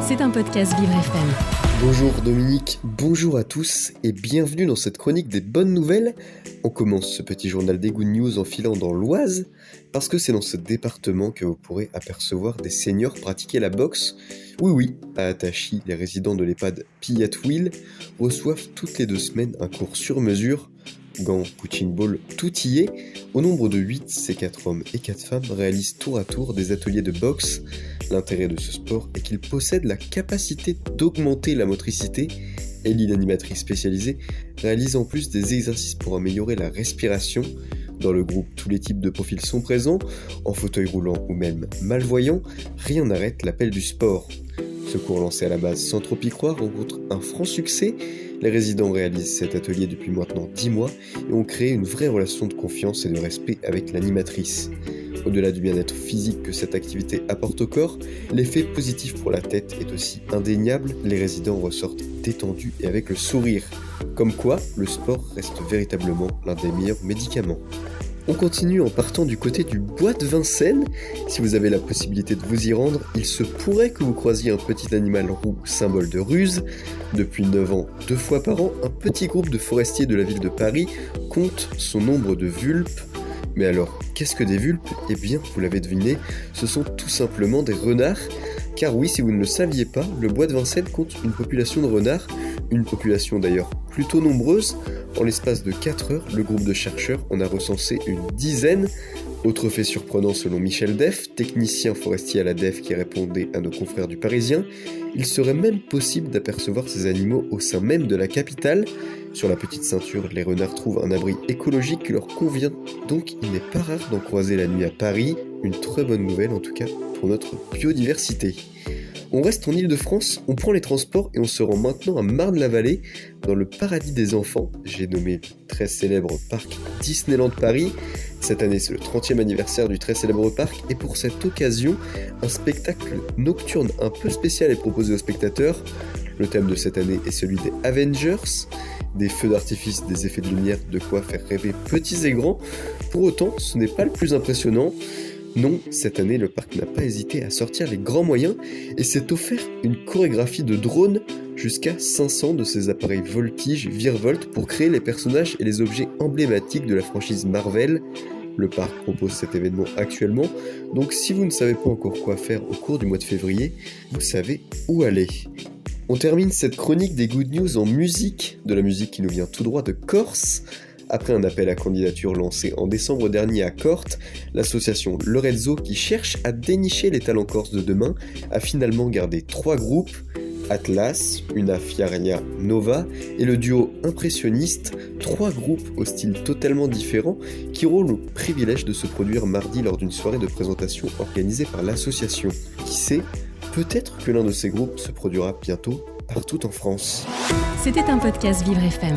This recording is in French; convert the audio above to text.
C'est un podcast Vivre FM. Bonjour Dominique, bonjour à tous et bienvenue dans cette chronique des bonnes nouvelles. On commence ce petit journal des Good News en filant dans l'Oise parce que c'est dans ce département que vous pourrez apercevoir des seniors pratiquer la boxe. Oui oui, à Atachi, les résidents de l'EHPAD Pillat Will reçoivent toutes les deux semaines un cours sur mesure gants, punching ball, tout y. Au nombre de 8, ces 4 hommes et 4 femmes réalisent tour à tour des ateliers de boxe. L'intérêt de ce sport est qu'il possède la capacité d'augmenter la motricité. Ellie, l'animatrice spécialisée, réalise en plus des exercices pour améliorer la respiration. Dans le groupe, tous les types de profils sont présents, en fauteuil roulant ou même malvoyant, rien n'arrête l'appel du sport. Ce cours lancé à la base sans trop y croire rencontre un franc succès les résidents réalisent cet atelier depuis maintenant 10 mois et ont créé une vraie relation de confiance et de respect avec l'animatrice. Au-delà du bien-être physique que cette activité apporte au corps, l'effet positif pour la tête est aussi indéniable, les résidents ressortent détendus et avec le sourire. Comme quoi, le sport reste véritablement l'un des meilleurs médicaments. On continue en partant du côté du bois de Vincennes. Si vous avez la possibilité de vous y rendre, il se pourrait que vous croisiez un petit animal roux, symbole de ruse. Depuis 9 ans, deux fois par an, un petit groupe de forestiers de la ville de Paris compte son nombre de vulpes. Mais alors, qu'est-ce que des vulpes? Eh bien, vous l'avez deviné, ce sont tout simplement des renards. Car oui, si vous ne le saviez pas, le bois de Vincennes compte une population de renards, une population d'ailleurs plutôt nombreuse, en l'espace de 4 heures, le groupe de chercheurs en a recensé une dizaine. Autre fait surprenant selon Michel Deff, technicien forestier à la DEF qui répondait à nos confrères du Parisien, il serait même possible d'apercevoir ces animaux au sein même de la capitale. Sur la petite ceinture, les renards trouvent un abri écologique qui leur convient, donc il n'est pas rare d'en croiser la nuit à Paris. Une très bonne nouvelle en tout cas pour notre biodiversité. On reste en Ile-de-France, on prend les transports et on se rend maintenant à Marne-la-Vallée, dans le paradis des enfants. J'ai nommé très célèbre parc Disneyland Paris. Cette année, c'est le 30e anniversaire du très célèbre parc et pour cette occasion, un spectacle nocturne un peu spécial est proposé aux spectateurs. Le thème de cette année est celui des Avengers, des feux d'artifice, des effets de lumière, de quoi faire rêver petits et grands. Pour autant, ce n'est pas le plus impressionnant. Non, cette année, le parc n'a pas hésité à sortir les grands moyens et s'est offert une chorégraphie de drones jusqu'à 500 de ces appareils voltige virevolt pour créer les personnages et les objets emblématiques de la franchise Marvel. Le parc propose cet événement actuellement, donc si vous ne savez pas encore quoi faire au cours du mois de février, vous savez où aller. On termine cette chronique des good news en musique, de la musique qui nous vient tout droit de Corse. Après un appel à candidature lancé en décembre dernier à Corte, l'association Lorezzo, qui cherche à dénicher les talents corses de demain, a finalement gardé trois groupes Atlas, Una Fiaria Nova et le duo impressionniste, trois groupes au style totalement différent qui auront le privilège de se produire mardi lors d'une soirée de présentation organisée par l'association. Qui sait, peut-être que l'un de ces groupes se produira bientôt partout en France. C'était un podcast Vivre FM.